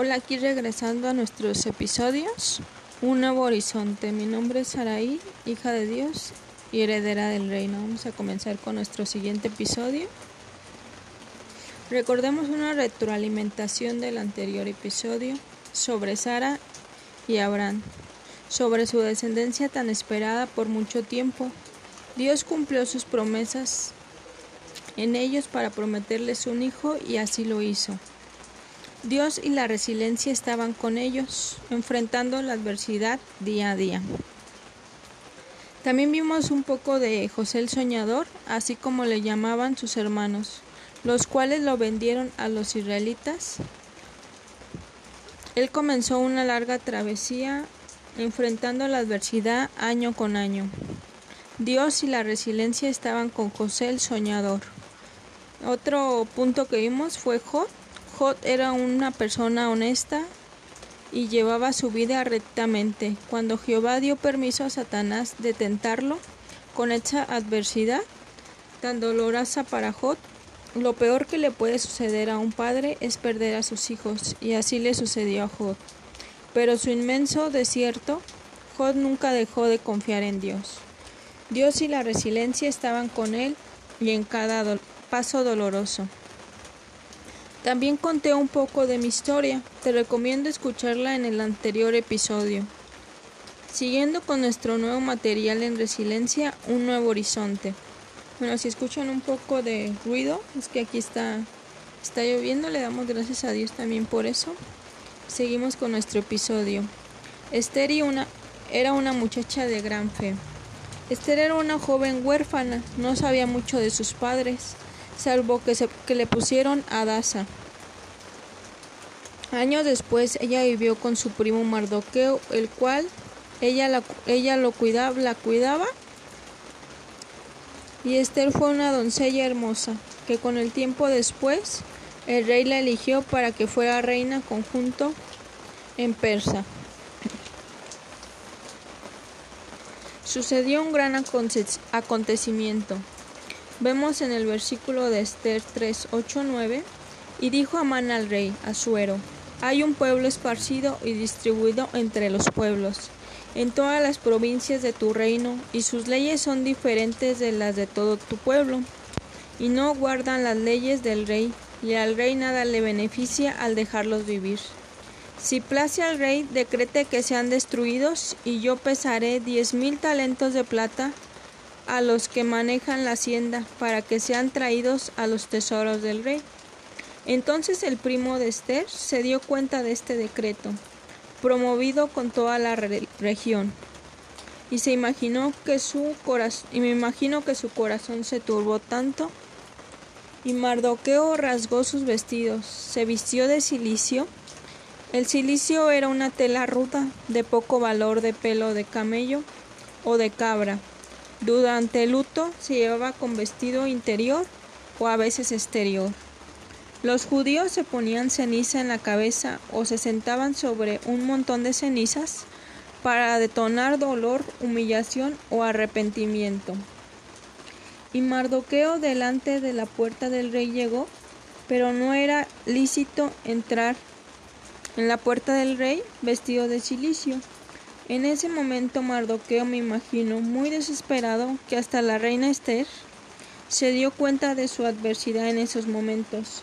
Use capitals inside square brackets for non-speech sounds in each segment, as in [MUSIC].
Hola, aquí regresando a nuestros episodios. Un nuevo horizonte. Mi nombre es Saraí, hija de Dios y heredera del reino. Vamos a comenzar con nuestro siguiente episodio. Recordemos una retroalimentación del anterior episodio sobre Sara y Abraham, sobre su descendencia tan esperada por mucho tiempo. Dios cumplió sus promesas en ellos para prometerles un hijo y así lo hizo. Dios y la resiliencia estaban con ellos, enfrentando la adversidad día a día. También vimos un poco de José el Soñador, así como le llamaban sus hermanos, los cuales lo vendieron a los israelitas. Él comenzó una larga travesía enfrentando la adversidad año con año. Dios y la resiliencia estaban con José el Soñador. Otro punto que vimos fue Job, Jod era una persona honesta y llevaba su vida rectamente. Cuando Jehová dio permiso a Satanás de tentarlo con esta adversidad tan dolorosa para Jod, lo peor que le puede suceder a un padre es perder a sus hijos, y así le sucedió a Jod. Pero su inmenso desierto, Jod nunca dejó de confiar en Dios. Dios y la resiliencia estaban con él y en cada paso doloroso. También conté un poco de mi historia, te recomiendo escucharla en el anterior episodio. Siguiendo con nuestro nuevo material en resiliencia, un nuevo horizonte. Bueno, si escuchan un poco de ruido, es que aquí está, está lloviendo, le damos gracias a Dios también por eso. Seguimos con nuestro episodio. Esther era una muchacha de gran fe. Esther era una joven huérfana, no sabía mucho de sus padres salvo que, se, que le pusieron a Daza. Años después ella vivió con su primo Mardoqueo, el cual ella, la, ella lo cuidaba, la cuidaba. Y Esther fue una doncella hermosa, que con el tiempo después el rey la eligió para que fuera reina conjunto en Persa. Sucedió un gran acontecimiento. Vemos en el versículo de Esther 3, 8, 9, y dijo Amán al rey Asuero, hay un pueblo esparcido y distribuido entre los pueblos, en todas las provincias de tu reino, y sus leyes son diferentes de las de todo tu pueblo, y no guardan las leyes del rey, y al rey nada le beneficia al dejarlos vivir. Si place al rey, decrete que sean destruidos, y yo pesaré diez mil talentos de plata a los que manejan la hacienda para que sean traídos a los tesoros del rey. Entonces el primo de Esther se dio cuenta de este decreto, promovido con toda la región, y se imaginó que su corazón, y me imagino que su corazón se turbó tanto, y Mardoqueo rasgó sus vestidos, se vistió de silicio. El silicio era una tela ruda, de poco valor de pelo de camello o de cabra, durante el luto se llevaba con vestido interior o a veces exterior. Los judíos se ponían ceniza en la cabeza o se sentaban sobre un montón de cenizas para detonar dolor, humillación o arrepentimiento. Y Mardoqueo delante de la puerta del rey llegó, pero no era lícito entrar en la puerta del rey vestido de silicio en ese momento Mardoqueo me imagino muy desesperado que hasta la reina Esther se dio cuenta de su adversidad en esos momentos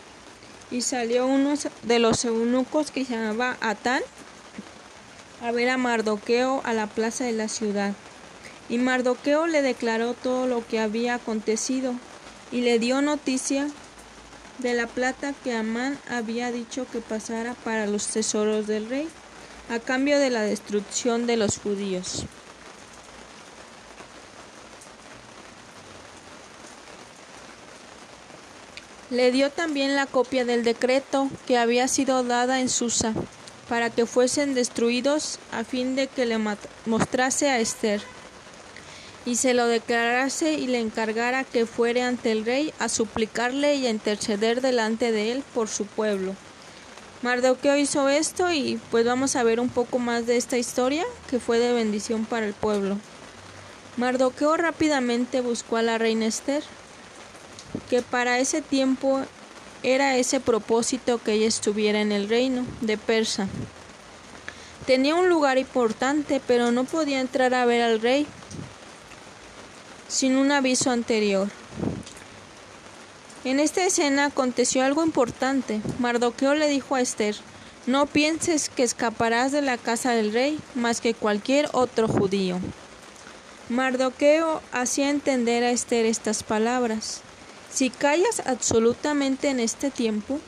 y salió uno de los eunucos que llamaba Atán a ver a Mardoqueo a la plaza de la ciudad. Y Mardoqueo le declaró todo lo que había acontecido y le dio noticia de la plata que Amán había dicho que pasara para los tesoros del rey a cambio de la destrucción de los judíos. Le dio también la copia del decreto que había sido dada en Susa para que fuesen destruidos a fin de que le mostrase a Esther y se lo declarase y le encargara que fuere ante el rey a suplicarle y a interceder delante de él por su pueblo. Mardoqueo hizo esto y pues vamos a ver un poco más de esta historia que fue de bendición para el pueblo. Mardoqueo rápidamente buscó a la reina Esther, que para ese tiempo era ese propósito que ella estuviera en el reino de Persa. Tenía un lugar importante, pero no podía entrar a ver al rey sin un aviso anterior. En esta escena aconteció algo importante. Mardoqueo le dijo a Esther, no pienses que escaparás de la casa del rey más que cualquier otro judío. Mardoqueo hacía entender a Esther estas palabras. Si callas absolutamente en este tiempo,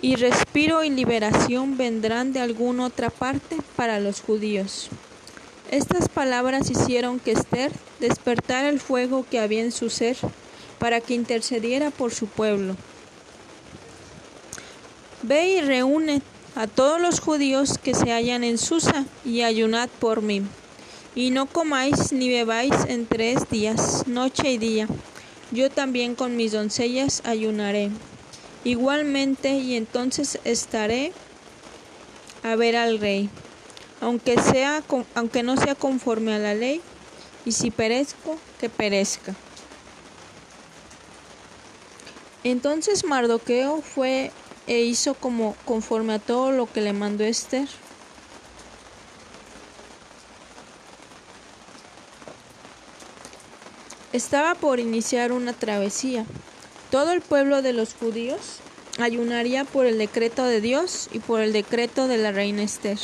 y respiro y liberación vendrán de alguna otra parte para los judíos. Estas palabras hicieron que Esther despertara el fuego que había en su ser para que intercediera por su pueblo. Ve y reúne a todos los judíos que se hallan en Susa y ayunad por mí. Y no comáis ni bebáis en tres días, noche y día. Yo también con mis doncellas ayunaré. Igualmente, y entonces estaré a ver al rey aunque, sea, aunque no sea conforme a la ley, y si perezco, que perezca. Entonces Mardoqueo fue e hizo como conforme a todo lo que le mandó Esther. Estaba por iniciar una travesía. Todo el pueblo de los judíos ayunaría por el decreto de Dios y por el decreto de la reina Esther.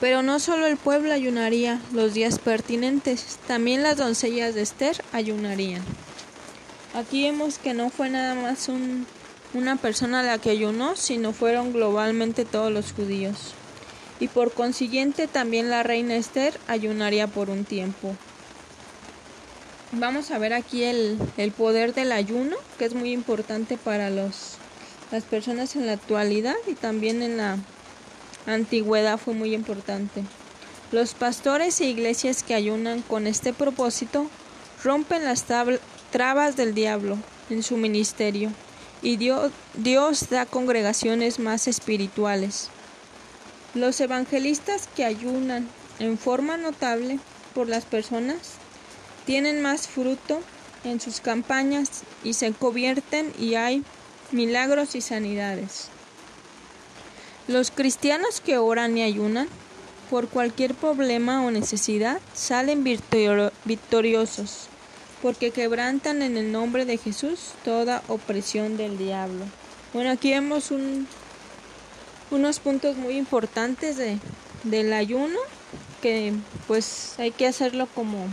Pero no solo el pueblo ayunaría los días pertinentes, también las doncellas de Esther ayunarían. Aquí vemos que no fue nada más una persona la que ayunó, sino fueron globalmente todos los judíos. Y por consiguiente también la reina Esther ayunaría por un tiempo. Vamos a ver aquí el, el poder del ayuno, que es muy importante para los, las personas en la actualidad y también en la antigüedad fue muy importante. Los pastores e iglesias que ayunan con este propósito rompen las trabas del diablo en su ministerio y Dios, Dios da congregaciones más espirituales. Los evangelistas que ayunan en forma notable por las personas tienen más fruto en sus campañas y se convierten y hay milagros y sanidades. Los cristianos que oran y ayunan por cualquier problema o necesidad salen victoriosos, porque quebrantan en el nombre de Jesús toda opresión del diablo. Bueno, aquí vemos unos puntos muy importantes de, del ayuno, que pues hay que hacerlo como,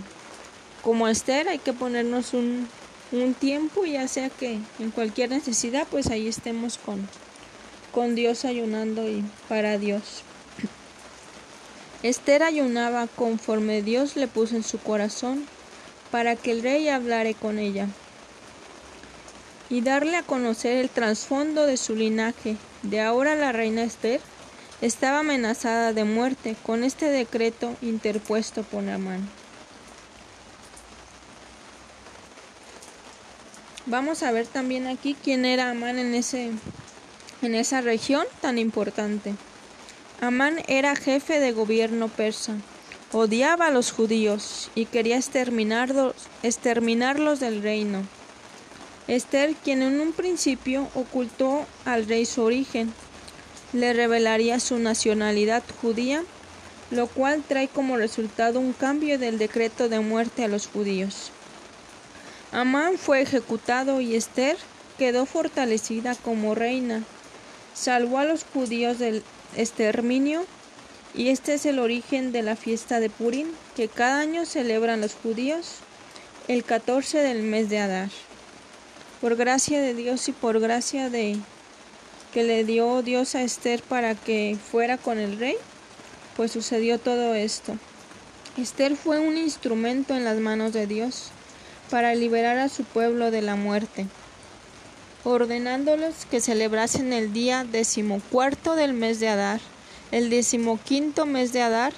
como Esther, hay que ponernos un, un tiempo, ya sea que en cualquier necesidad, pues ahí estemos con, con Dios ayunando y para Dios. Esther ayunaba conforme Dios le puso en su corazón para que el rey hablare con ella y darle a conocer el trasfondo de su linaje. De ahora la reina Esther estaba amenazada de muerte con este decreto interpuesto por Amán. Vamos a ver también aquí quién era Amán en ese en esa región tan importante. Amán era jefe de gobierno persa, odiaba a los judíos y quería exterminarlos, del reino. Esther, quien en un principio ocultó al rey su origen, le revelaría su nacionalidad judía, lo cual trae como resultado un cambio del decreto de muerte a los judíos. Amán fue ejecutado y Esther quedó fortalecida como reina salvó a los judíos del exterminio y este es el origen de la fiesta de Purim que cada año celebran los judíos el 14 del mes de Adar. Por gracia de Dios y por gracia de que le dio Dios a Esther para que fuera con el rey, pues sucedió todo esto. Esther fue un instrumento en las manos de Dios para liberar a su pueblo de la muerte ordenándolos que celebrasen el día decimocuarto del mes de Adar, el decimoquinto mes de Adar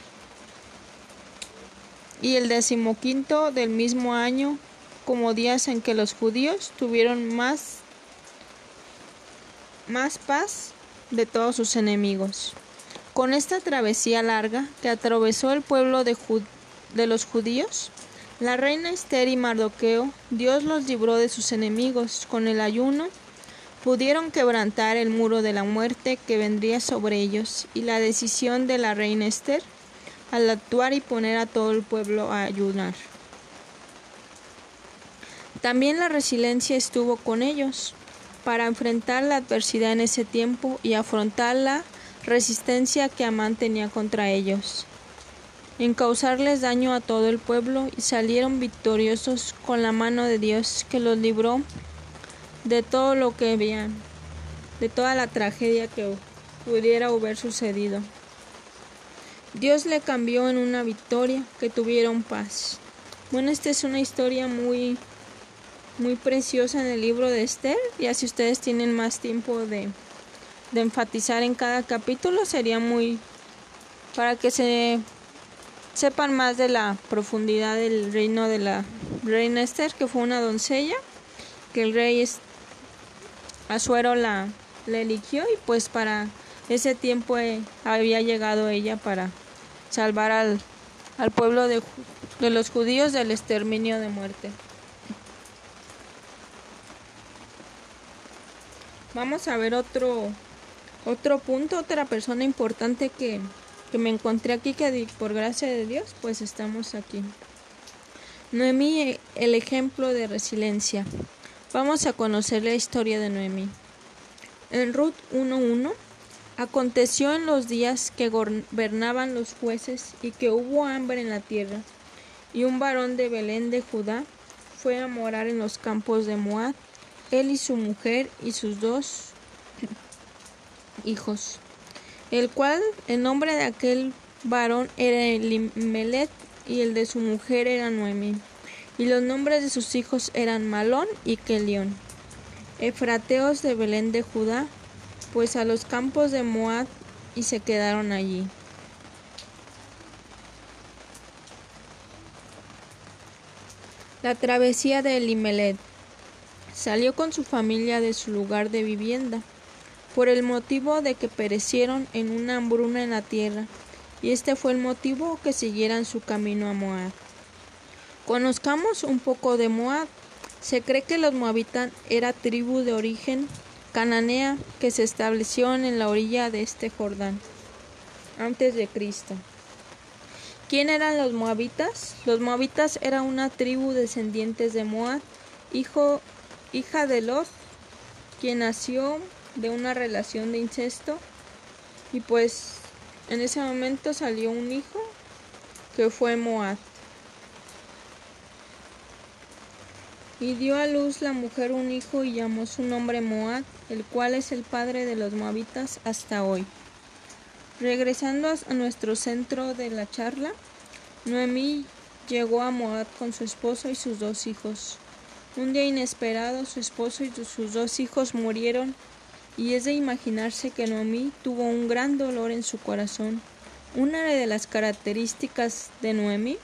y el decimoquinto del mismo año como días en que los judíos tuvieron más, más paz de todos sus enemigos. Con esta travesía larga que atravesó el pueblo de, de los judíos, la reina Esther y Mardoqueo, Dios los libró de sus enemigos con el ayuno, pudieron quebrantar el muro de la muerte que vendría sobre ellos y la decisión de la reina Esther al actuar y poner a todo el pueblo a ayudar. También la resiliencia estuvo con ellos para enfrentar la adversidad en ese tiempo y afrontar la resistencia que Amán tenía contra ellos, en causarles daño a todo el pueblo y salieron victoriosos con la mano de Dios que los libró de todo lo que veían, de toda la tragedia que pudiera haber sucedido. Dios le cambió en una victoria que tuvieron paz. Bueno, esta es una historia muy muy preciosa en el libro de Esther, y así ustedes tienen más tiempo de, de enfatizar en cada capítulo, sería muy para que se sepan más de la profundidad del reino de la reina Esther, que fue una doncella, que el rey Asuero la, la eligió y pues para ese tiempo eh, había llegado ella para salvar al, al pueblo de, de los judíos del exterminio de muerte. Vamos a ver otro otro punto, otra persona importante que, que me encontré aquí que por gracia de Dios pues estamos aquí. Noemí, el ejemplo de resiliencia. Vamos a conocer la historia de Noemí. En Ruth 1.1 aconteció en los días que gobernaban los jueces y que hubo hambre en la tierra, y un varón de Belén de Judá fue a morar en los campos de Moab, él y su mujer y sus dos [CLEARS THROAT] hijos, el cual el nombre de aquel varón era Elimelet y el de su mujer era Noemi y los nombres de sus hijos eran Malón y Kelión, efrateos de Belén de Judá, pues a los campos de Moab y se quedaron allí. La travesía de Elimelet. Salió con su familia de su lugar de vivienda, por el motivo de que perecieron en una hambruna en la tierra, y este fue el motivo que siguieran su camino a Moab. Conozcamos un poco de Moab. Se cree que los moabitas era tribu de origen cananea que se estableció en la orilla de este Jordán antes de Cristo. ¿Quién eran los moabitas? Los moabitas era una tribu descendientes de Moab, hijo, hija de Lot, quien nació de una relación de incesto y pues en ese momento salió un hijo que fue Moab. Y dio a luz la mujer un hijo y llamó su nombre Moab, el cual es el padre de los moabitas hasta hoy. Regresando a nuestro centro de la charla, Noemí llegó a Moab con su esposo y sus dos hijos. Un día inesperado, su esposo y sus dos hijos murieron, y es de imaginarse que Noemí tuvo un gran dolor en su corazón. Una de las características de Noemí,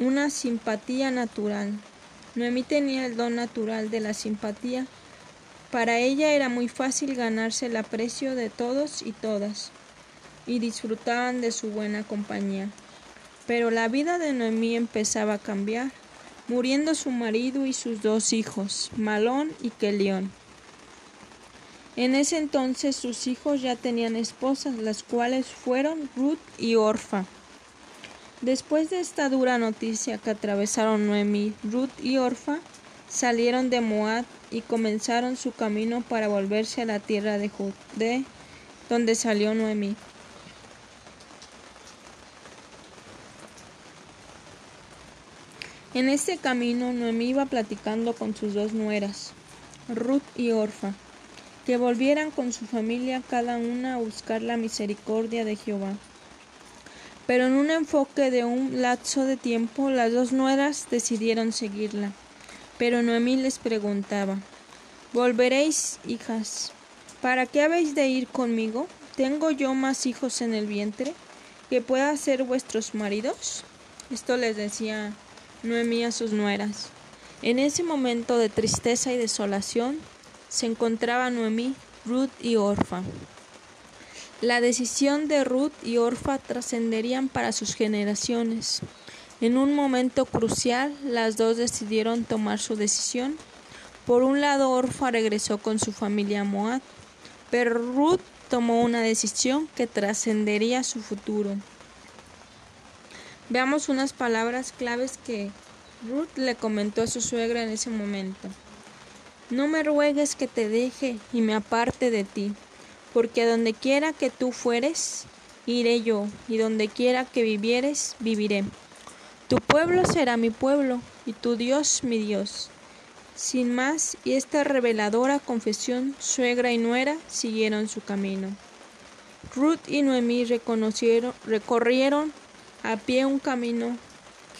una simpatía natural. Noemí tenía el don natural de la simpatía. Para ella era muy fácil ganarse el aprecio de todos y todas, y disfrutaban de su buena compañía. Pero la vida de Noemí empezaba a cambiar, muriendo su marido y sus dos hijos, Malón y Kelión. En ese entonces sus hijos ya tenían esposas, las cuales fueron Ruth y Orfa. Después de esta dura noticia que atravesaron Noemí, Ruth y Orfa salieron de Moab y comenzaron su camino para volverse a la tierra de Judé, donde salió Noemí. En este camino Noemí iba platicando con sus dos nueras, Ruth y Orfa, que volvieran con su familia cada una a buscar la misericordia de Jehová. Pero en un enfoque de un lapso de tiempo, las dos nueras decidieron seguirla. Pero Noemí les preguntaba, ¿Volveréis, hijas? ¿Para qué habéis de ir conmigo? ¿Tengo yo más hijos en el vientre que pueda ser vuestros maridos? Esto les decía Noemí a sus nueras. En ese momento de tristeza y desolación se encontraban Noemí, Ruth y Orfa. La decisión de Ruth y Orfa trascenderían para sus generaciones. En un momento crucial, las dos decidieron tomar su decisión, Por un lado, Orfa regresó con su familia a Moab, pero Ruth tomó una decisión que trascendería su futuro. Veamos unas palabras claves que Ruth le comentó a su suegra en ese momento. No me ruegues que te deje y me aparte de ti, porque a donde quiera que tú fueres, iré yo, y donde quiera que vivieres, viviré. Tu pueblo será mi pueblo, y tu Dios mi Dios. Sin más, y esta reveladora confesión, suegra y nuera siguieron su camino. Ruth y Noemí reconocieron, recorrieron a pie un camino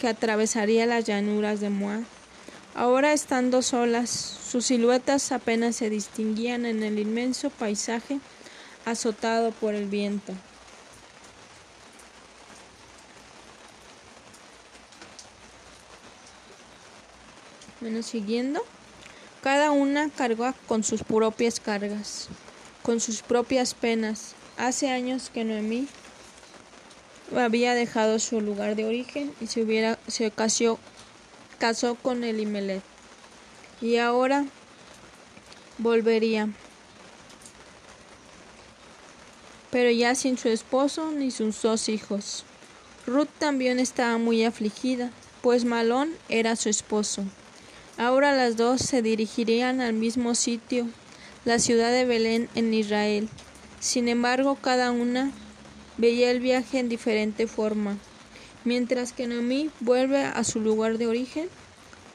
que atravesaría las llanuras de Moab. Ahora estando solas, sus siluetas apenas se distinguían en el inmenso paisaje azotado por el viento. Bueno, siguiendo, cada una cargó con sus propias cargas, con sus propias penas. Hace años que Noemí había dejado su lugar de origen y se hubiera se casó, casó con Elimelech. Y ahora volvería. Pero ya sin su esposo ni sus dos hijos. Ruth también estaba muy afligida, pues Malón era su esposo. Ahora las dos se dirigirían al mismo sitio, la ciudad de Belén en Israel. Sin embargo, cada una veía el viaje en diferente forma. Mientras que Noemí vuelve a su lugar de origen,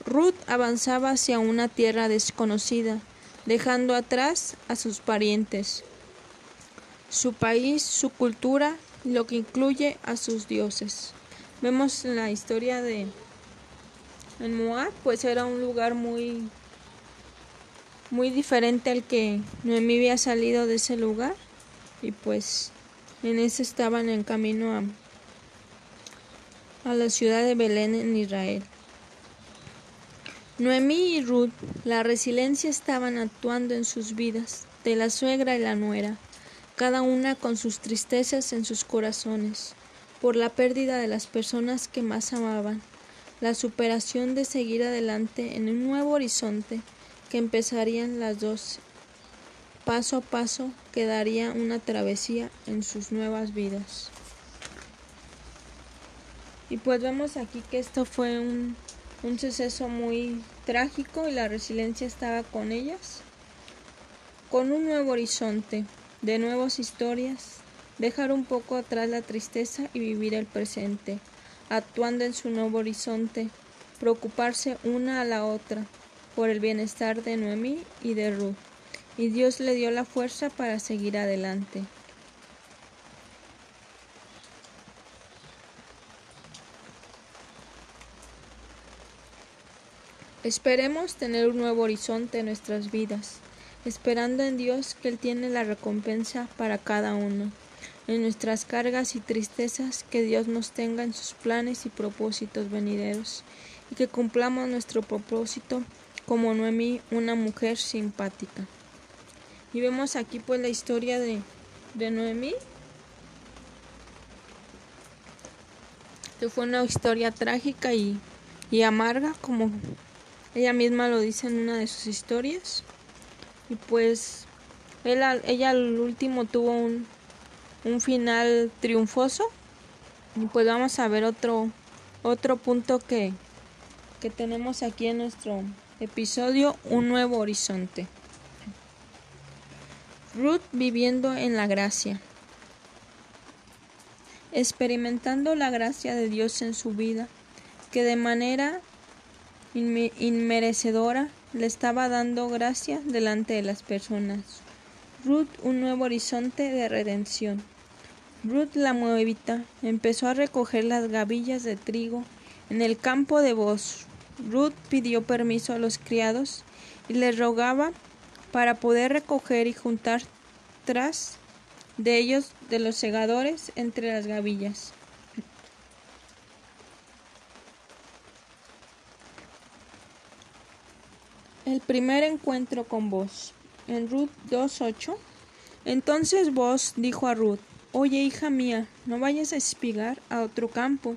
Ruth avanzaba hacia una tierra desconocida, dejando atrás a sus parientes, su país, su cultura, lo que incluye a sus dioses. Vemos la historia de Moab, pues era un lugar muy muy diferente al que Noemí había salido de ese lugar y pues en ese estaban en camino a, a la ciudad de Belén en Israel. Noemí y Ruth, la resiliencia estaban actuando en sus vidas, de la suegra y la nuera, cada una con sus tristezas en sus corazones, por la pérdida de las personas que más amaban, la superación de seguir adelante en un nuevo horizonte que empezarían las dos paso a paso quedaría una travesía en sus nuevas vidas. Y pues vemos aquí que esto fue un, un suceso muy trágico y la resiliencia estaba con ellas. Con un nuevo horizonte, de nuevas historias, dejar un poco atrás la tristeza y vivir el presente, actuando en su nuevo horizonte, preocuparse una a la otra por el bienestar de Noemí y de Ruth y Dios le dio la fuerza para seguir adelante. Esperemos tener un nuevo horizonte en nuestras vidas, esperando en Dios que Él tiene la recompensa para cada uno, en nuestras cargas y tristezas, que Dios nos tenga en sus planes y propósitos venideros, y que cumplamos nuestro propósito como Noemí, una mujer simpática. Y vemos aquí pues la historia de, de Noemí. Que fue una historia trágica y, y amarga, como ella misma lo dice en una de sus historias. Y pues ella, al último tuvo un, un final triunfoso. Y pues vamos a ver otro, otro punto que, que tenemos aquí en nuestro episodio, un nuevo horizonte. Ruth viviendo en la gracia. Experimentando la gracia de Dios en su vida, que de manera inmerecedora le estaba dando gracia delante de las personas. Ruth un nuevo horizonte de redención. Ruth la moabita empezó a recoger las gavillas de trigo en el campo de Boz. Ruth pidió permiso a los criados y les rogaba para poder recoger y juntar tras de ellos de los segadores entre las gavillas. El primer encuentro con vos. En Ruth 2.8. Entonces vos dijo a Ruth, Oye hija mía, no vayas a espigar a otro campo,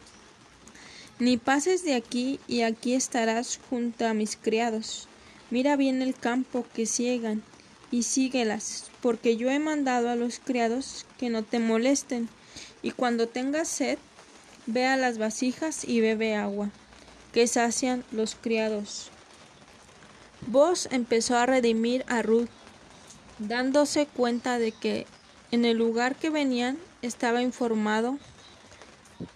ni pases de aquí y aquí estarás junto a mis criados. mira bien el campo que ciegan y síguelas, porque yo he mandado a los criados que no te molesten, y cuando tengas sed, ve a las vasijas y bebe agua, que sacian los criados. Vos empezó a redimir a Ruth, dándose cuenta de que en el lugar que venían estaba informado,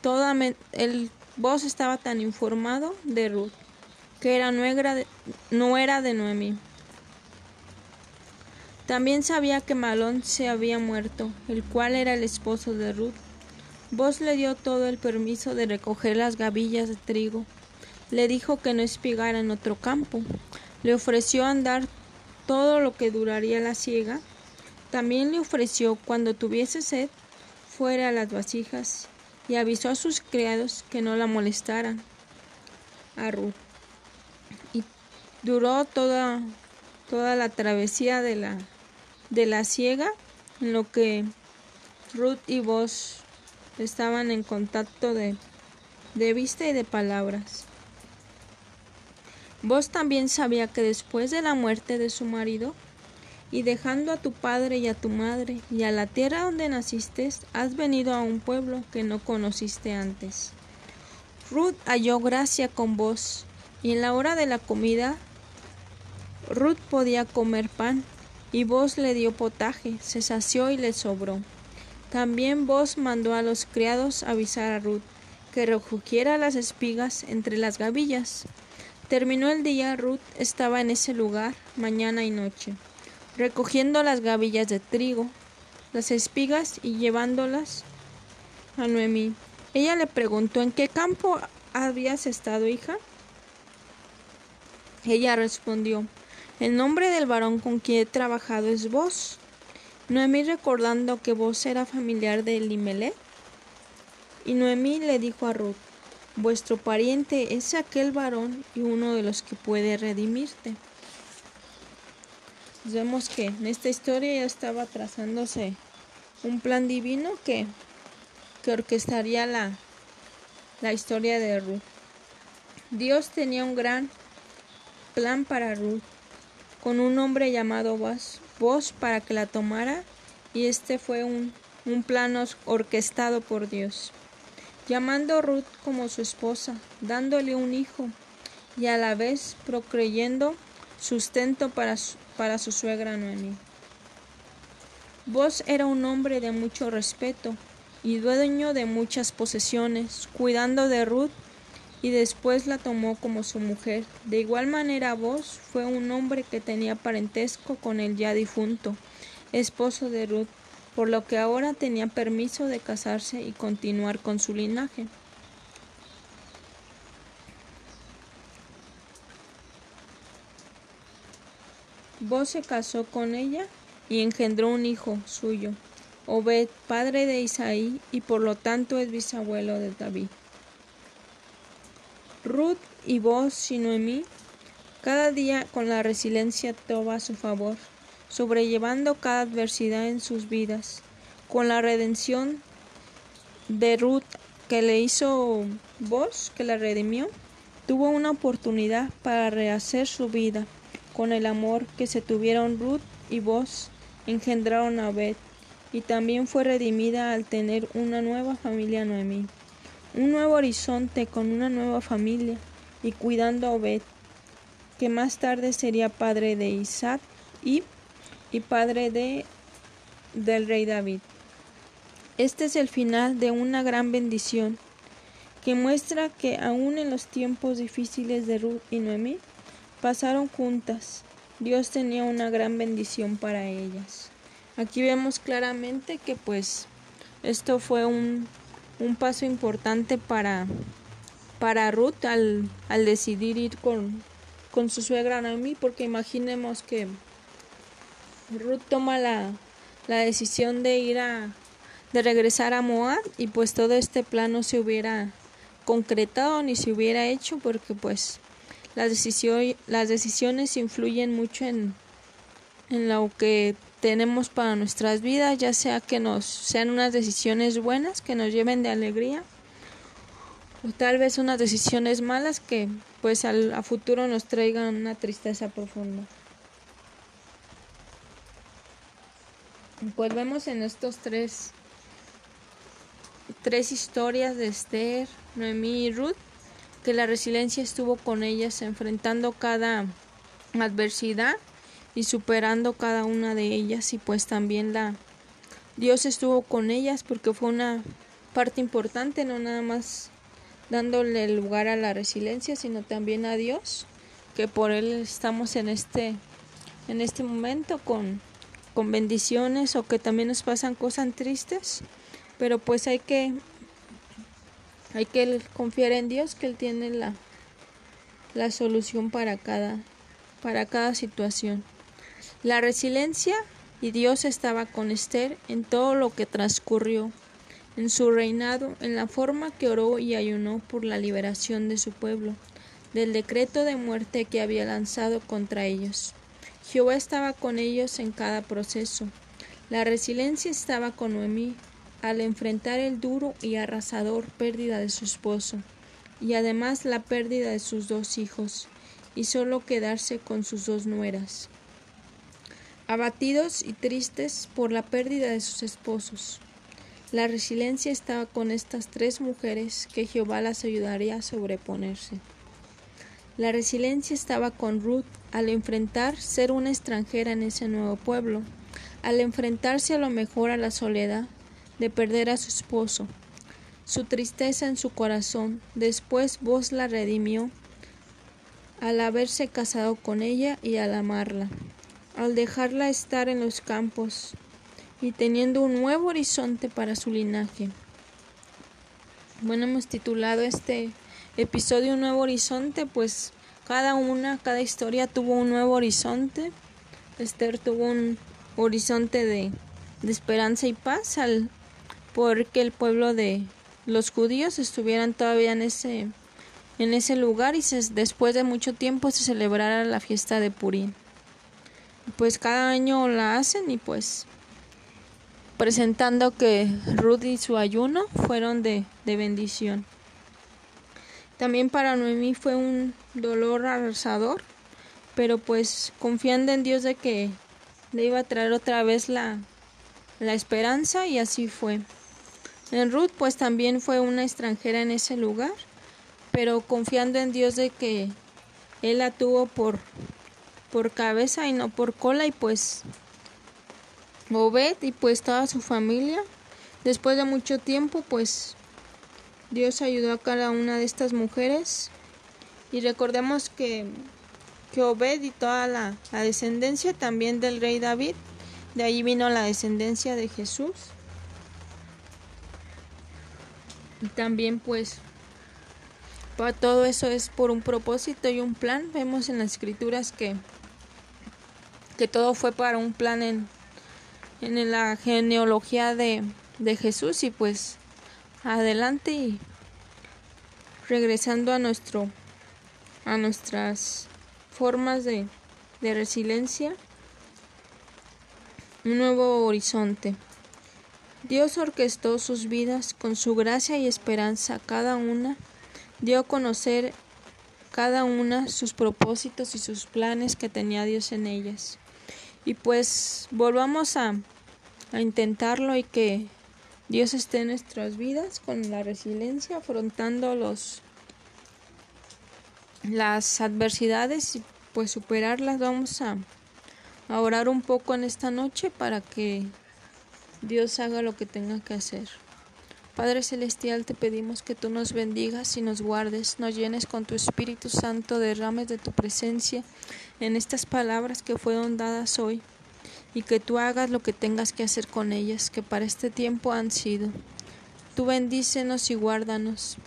toda el vos estaba tan informado de Ruth, que era nuera de, no era de Noemí. También sabía que Malón se había muerto, el cual era el esposo de Ruth. Vos le dio todo el permiso de recoger las gavillas de trigo. Le dijo que no espigara en otro campo. Le ofreció andar todo lo que duraría la siega. También le ofreció, cuando tuviese sed, fuera a las vasijas y avisó a sus criados que no la molestaran a Ruth. Y duró toda, toda la travesía de la, de la siega, en lo que Ruth y vos estaban en contacto de, de vista y de palabras. Vos también sabía que después de la muerte de su marido, y dejando a tu padre y a tu madre y a la tierra donde naciste, has venido a un pueblo que no conociste antes. Ruth halló gracia con vos, y en la hora de la comida, Ruth podía comer pan, y vos le dio potaje, se sació y le sobró. También vos mandó a los criados avisar a Ruth que recogiera las espigas entre las gavillas. Terminó el día, Ruth estaba en ese lugar mañana y noche recogiendo las gavillas de trigo, las espigas y llevándolas a Noemí. Ella le preguntó ¿En qué campo habías estado, hija? Ella respondió El nombre del varón con quien he trabajado es vos. Noemí recordando que vos era familiar de Elimelech. Y Noemí le dijo a Ruth Vuestro pariente es aquel varón y uno de los que puede redimirte. Vemos que en esta historia ya estaba trazándose un plan divino que, que orquestaría la, la historia de Ruth. Dios tenía un gran plan para Ruth, con un hombre llamado Vos, para que la tomara, y este fue un, un plan orquestado por Dios, llamando a Ruth como su esposa, dándole un hijo, y a la vez procreyendo sustento para su, para su suegra Noemí. Vos era un hombre de mucho respeto y dueño de muchas posesiones, cuidando de Ruth y después la tomó como su mujer. De igual manera vos fue un hombre que tenía parentesco con el ya difunto, esposo de Ruth, por lo que ahora tenía permiso de casarse y continuar con su linaje. Vos se casó con ella y engendró un hijo suyo, Obed, padre de Isaí, y por lo tanto es bisabuelo de David. Ruth y vos y cada día con la resiliencia toba a su favor, sobrellevando cada adversidad en sus vidas, con la redención de Ruth que le hizo vos, que la redimió, tuvo una oportunidad para rehacer su vida. Con el amor que se tuvieron Ruth y vos, engendraron a Obed, y también fue redimida al tener una nueva familia Noemí, un nuevo horizonte con una nueva familia, y cuidando a Obed, que más tarde sería padre de Isaac y, y padre de, del rey David. Este es el final de una gran bendición que muestra que aún en los tiempos difíciles de Ruth y Noemí, Pasaron juntas. Dios tenía una gran bendición para ellas. Aquí vemos claramente que pues esto fue un, un paso importante para, para Ruth al, al decidir ir con, con su suegra Naomi, porque imaginemos que Ruth toma la, la decisión de ir a de regresar a Moab y pues todo este plan no se hubiera concretado ni se hubiera hecho porque pues las, las decisiones influyen mucho en, en lo que tenemos para nuestras vidas, ya sea que nos sean unas decisiones buenas que nos lleven de alegría o tal vez unas decisiones malas que pues al, a futuro nos traigan una tristeza profunda. Pues vemos en estos tres tres historias de Esther, Noemí y Ruth que la resiliencia estuvo con ellas enfrentando cada adversidad y superando cada una de ellas. Y pues también la Dios estuvo con ellas porque fue una parte importante, no nada más dándole lugar a la resiliencia, sino también a Dios, que por él estamos en este en este momento con con bendiciones o que también nos pasan cosas tristes, pero pues hay que hay que confiar en Dios que él tiene la la solución para cada para cada situación. La resiliencia y Dios estaba con Esther en todo lo que transcurrió en su reinado, en la forma que oró y ayunó por la liberación de su pueblo, del decreto de muerte que había lanzado contra ellos. Jehová estaba con ellos en cada proceso. La resiliencia estaba con Noemí al enfrentar el duro y arrasador pérdida de su esposo, y además la pérdida de sus dos hijos, y solo quedarse con sus dos nueras. Abatidos y tristes por la pérdida de sus esposos, la resiliencia estaba con estas tres mujeres que Jehová las ayudaría a sobreponerse. La resiliencia estaba con Ruth al enfrentar ser una extranjera en ese nuevo pueblo, al enfrentarse a lo mejor a la soledad de perder a su esposo, su tristeza en su corazón, después vos la redimió al haberse casado con ella y al amarla, al dejarla estar en los campos, y teniendo un nuevo horizonte para su linaje. Bueno, hemos titulado este episodio Un nuevo horizonte, pues cada una, cada historia tuvo un nuevo horizonte. Esther tuvo un horizonte de, esperanza y paz al porque el pueblo de los judíos estuvieran todavía en ese en ese lugar y se, después de mucho tiempo se celebrara la fiesta de Purín. Pues cada año la hacen y pues presentando que Ruth y su ayuno fueron de bendición. También para Noemí fue un dolor arrasador, pero pues confiando en Dios de que le iba a traer otra vez la, la esperanza y así fue. En Ruth pues también fue una extranjera en ese lugar, pero confiando en Dios de que él la tuvo por, por cabeza y no por cola y pues Obed y pues toda su familia. Después de mucho tiempo, pues Dios ayudó a cada una de estas mujeres. Y recordemos que, que Obed y toda la, descendencia también del rey David, de ahí vino la descendencia de Jesús. Y también pues para todo eso es por un propósito y un plan. Vemos en las escrituras que, que todo fue para un plan en, en la genealogía de, de Jesús y pues adelante y regresando a nuestro a nuestras formas de, de resiliencia un nuevo horizonte. Dios orquestó sus vidas con su gracia y esperanza. Cada una dio a conocer cada una sus propósitos y sus planes que tenía Dios en ellas. Y pues volvamos a, a intentarlo y que Dios esté en nuestras vidas con la resiliencia, afrontando los las adversidades y pues superarlas. Vamos a, a orar un poco en esta noche para que Dios haga lo que tenga que hacer. Padre Celestial, te pedimos que tú nos bendigas y nos guardes, nos llenes con tu Espíritu Santo, derrames de tu presencia en estas palabras que fueron dadas hoy y que tú hagas lo que tengas que hacer con ellas, que para este tiempo han sido. Tú bendícenos y guárdanos.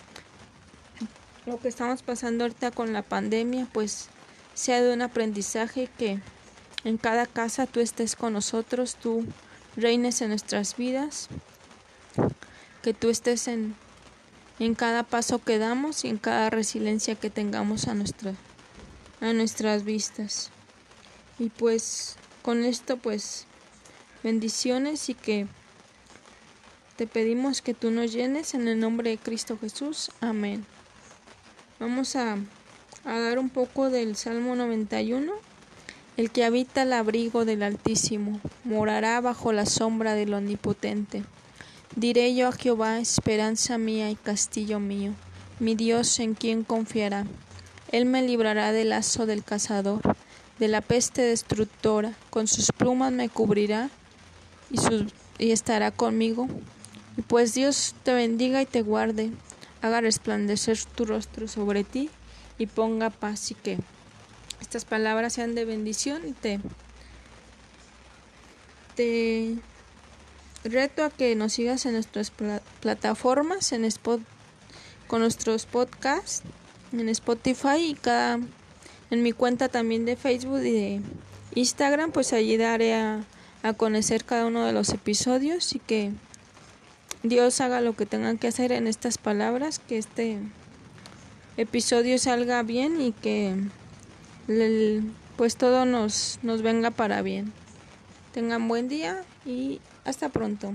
Lo que estamos pasando ahorita con la pandemia, pues sea de un aprendizaje que en cada casa tú estés con nosotros, tú reines en nuestras vidas que tú estés en, en cada paso que damos y en cada resiliencia que tengamos a, nuestra, a nuestras vistas. Y pues con esto pues bendiciones y que te pedimos que tú nos llenes en el nombre de Cristo Jesús. Amén. Vamos a, a dar un poco del Salmo 91. El que habita el abrigo del Altísimo morará bajo la sombra del Omnipotente. Diré yo a Jehová, esperanza mía y castillo mío, mi Dios en quien confiará. Él me librará del lazo del cazador, de la peste destructora, con sus plumas me cubrirá y, y estará conmigo. Y pues Dios te bendiga y te guarde, haga resplandecer tu rostro sobre ti y ponga paz y que estas palabras sean de bendición y te, te reto a que nos sigas en nuestras plataformas, en Spot, con nuestros podcasts, en Spotify y cada en mi cuenta también de Facebook y de Instagram, pues allí daré a, conocer cada uno de los episodios y que Dios haga lo que tengan que hacer en estas palabras, que este episodio salga bien y que pues todo nos, nos venga para bien. Tengan buen día y hasta pronto.